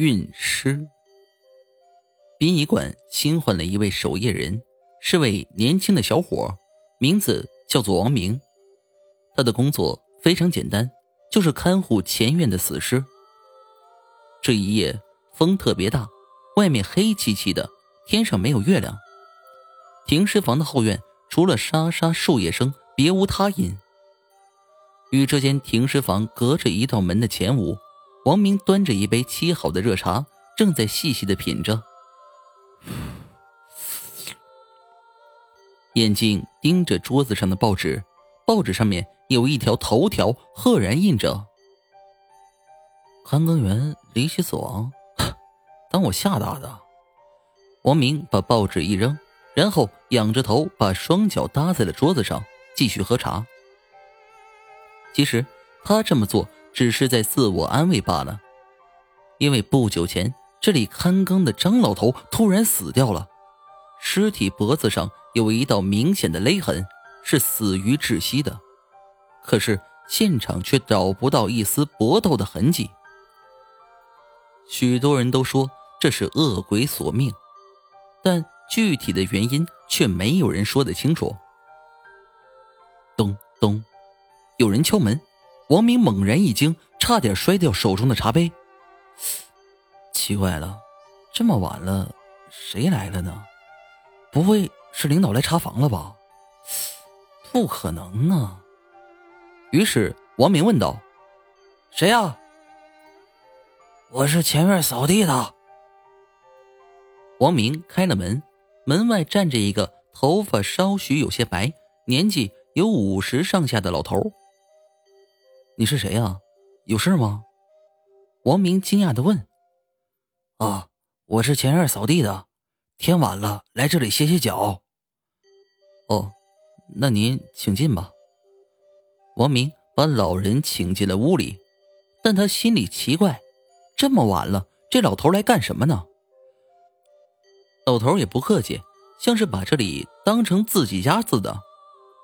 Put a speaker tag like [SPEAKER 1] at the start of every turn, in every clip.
[SPEAKER 1] 运尸。殡仪馆新换了一位守夜人，是位年轻的小伙，名字叫做王明。他的工作非常简单，就是看护前院的死尸。这一夜风特别大，外面黑漆漆的，天上没有月亮。停尸房的后院除了沙沙树叶声，别无他音。与这间停尸房隔着一道门的前屋，王明端着一杯沏好的热茶，正在细细的品着，眼睛盯着桌子上的报纸，报纸上面有一条头条，赫然印着“韩庚元离奇死亡”，当我吓大的。王明把报纸一扔，然后仰着头，把双脚搭在了桌子上，继续喝茶。其实他这么做只是在自我安慰罢了，因为不久前这里看更的张老头突然死掉了，尸体脖子上有一道明显的勒痕，是死于窒息的。可是现场却找不到一丝搏斗的痕迹。许多人都说这是恶鬼索命，但具体的原因却没有人说得清楚。咚咚。有人敲门，王明猛然一惊，差点摔掉手中的茶杯。奇怪了，这么晚了，谁来了呢？不会是领导来查房了吧？不可能啊！于是王明问道：“谁呀？”“
[SPEAKER 2] 我是前院扫地的。”
[SPEAKER 1] 王明开了门，门外站着一个头发稍许有些白、年纪有五十上下的老头。你是谁呀？有事吗？王明惊讶的问。
[SPEAKER 2] 啊，我是前院扫地的，天晚了，来这里歇歇脚。
[SPEAKER 1] 哦，那您请进吧。王明把老人请进了屋里，但他心里奇怪，这么晚了，这老头来干什么呢？老头也不客气，像是把这里当成自己家似的。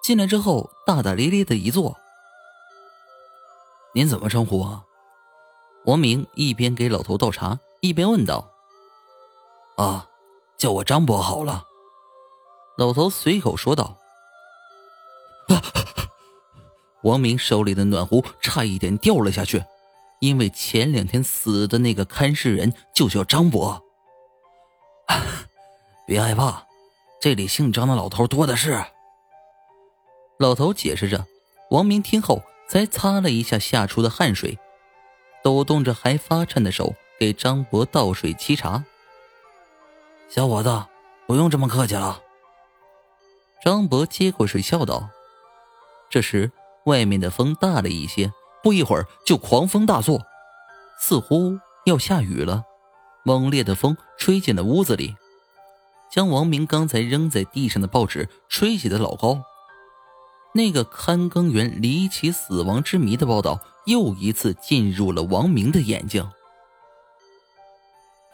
[SPEAKER 1] 进来之后，大大咧咧的一坐。您怎么称呼啊？王明一边给老头倒茶，一边问道：“
[SPEAKER 2] 啊，叫我张伯好了。”
[SPEAKER 1] 老头随口说道。王明手里的暖壶差一点掉了下去，因为前两天死的那个看尸人就叫张伯。
[SPEAKER 2] 别害怕，这里姓张的老头多的是。
[SPEAKER 1] 老头解释着。王明听后。才擦了一下吓出的汗水，抖动着还发颤的手给张博倒水沏茶。
[SPEAKER 2] 小伙子，不用这么客气了。
[SPEAKER 1] 张博接过水笑道。这时，外面的风大了一些，不一会儿就狂风大作，似乎要下雨了。猛烈的风吹进了屋子里，将王明刚才扔在地上的报纸吹起的老高。那个看更员离奇死亡之谜的报道又一次进入了王明的眼睛。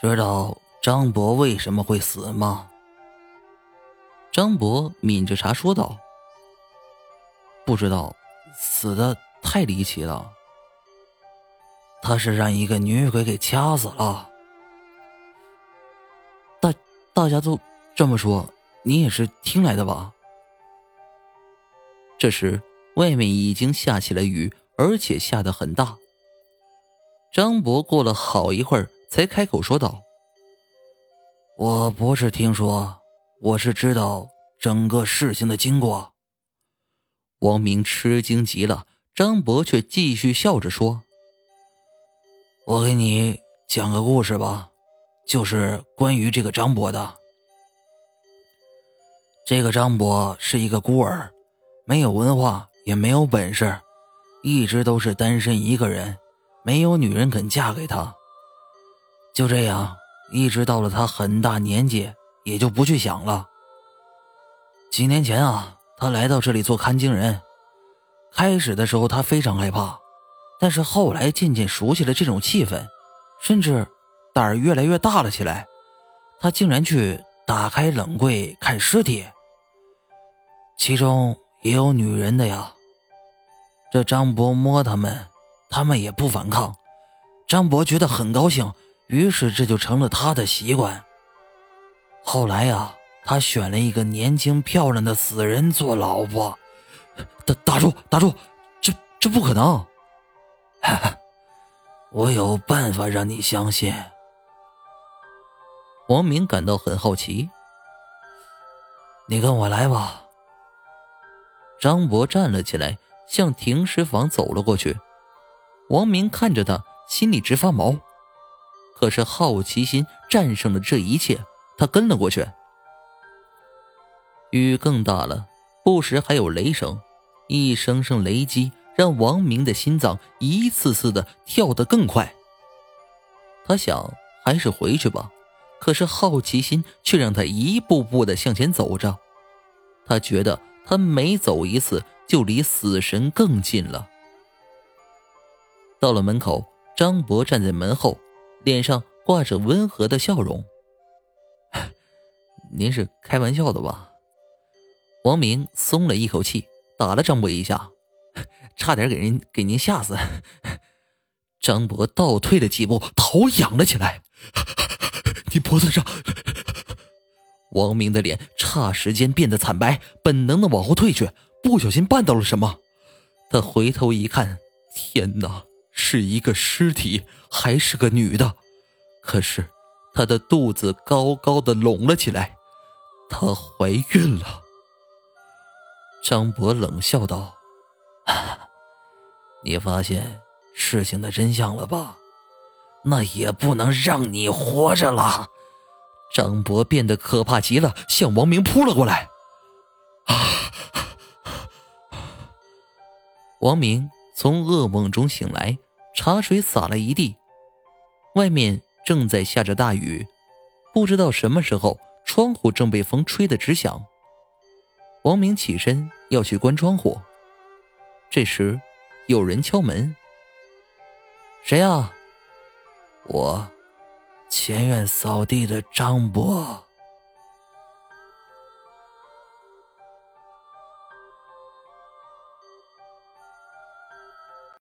[SPEAKER 2] 知道张博为什么会死吗？
[SPEAKER 1] 张博抿着茶说道：“不知道，死的太离奇了。
[SPEAKER 2] 他是让一个女鬼给掐死了。
[SPEAKER 1] 大大家都这么说，你也是听来的吧？”这时，外面已经下起了雨，而且下得很大。张博过了好一会儿，才开口说道：“
[SPEAKER 2] 我不是听说，我是知道整个事情的经过。”
[SPEAKER 1] 王明吃惊极了，张博却继续笑着说：“
[SPEAKER 2] 我给你讲个故事吧，就是关于这个张博的。这个张博是一个孤儿。”没有文化，也没有本事，一直都是单身一个人，没有女人肯嫁给他。就这样，一直到了他很大年纪，也就不去想了。几年前啊，他来到这里做看经人，开始的时候他非常害怕，但是后来渐渐熟悉了这种气氛，甚至胆儿越来越大了起来。他竟然去打开冷柜看尸体，其中。也有女人的呀，这张博摸他们，他们也不反抗。张博觉得很高兴，于是这就成了他的习惯。后来呀，他选了一个年轻漂亮的死人做老婆。
[SPEAKER 1] 打打住，打住，这这不可能！
[SPEAKER 2] 我有办法让你相信。
[SPEAKER 1] 王明感到很好奇。
[SPEAKER 2] 你跟我来吧。
[SPEAKER 1] 张博站了起来，向停尸房走了过去。王明看着他，心里直发毛。可是好奇心战胜了这一切，他跟了过去。雨更大了，不时还有雷声，一声声雷击让王明的心脏一次次的跳得更快。他想，还是回去吧。可是好奇心却让他一步步的向前走着，他觉得他每走一次就离死神更近了。到了门口，张博站在门后，脸上挂着温和的笑容。您是开玩笑的吧？王明松了一口气，打了张博一下，差点给人给您吓死。张博倒退了几步，头仰了起来。你脖子上，王明的脸霎时间变得惨白，本能的往后退去，不小心绊到了什么。他回头一看，天哪，是一个尸体，还是个女的。可是，她的肚子高高的隆了起来，她怀孕了。张博冷笑道：“
[SPEAKER 2] 你发现事情的真相了吧？”那也不能让你活着了！
[SPEAKER 1] 张博变得可怕极了，向王明扑了过来。王明从噩梦中醒来，茶水洒了一地。外面正在下着大雨，不知道什么时候，窗户正被风吹得直响。王明起身要去关窗户，这时有人敲门：“
[SPEAKER 2] 谁呀？”我，前院扫地的张伯。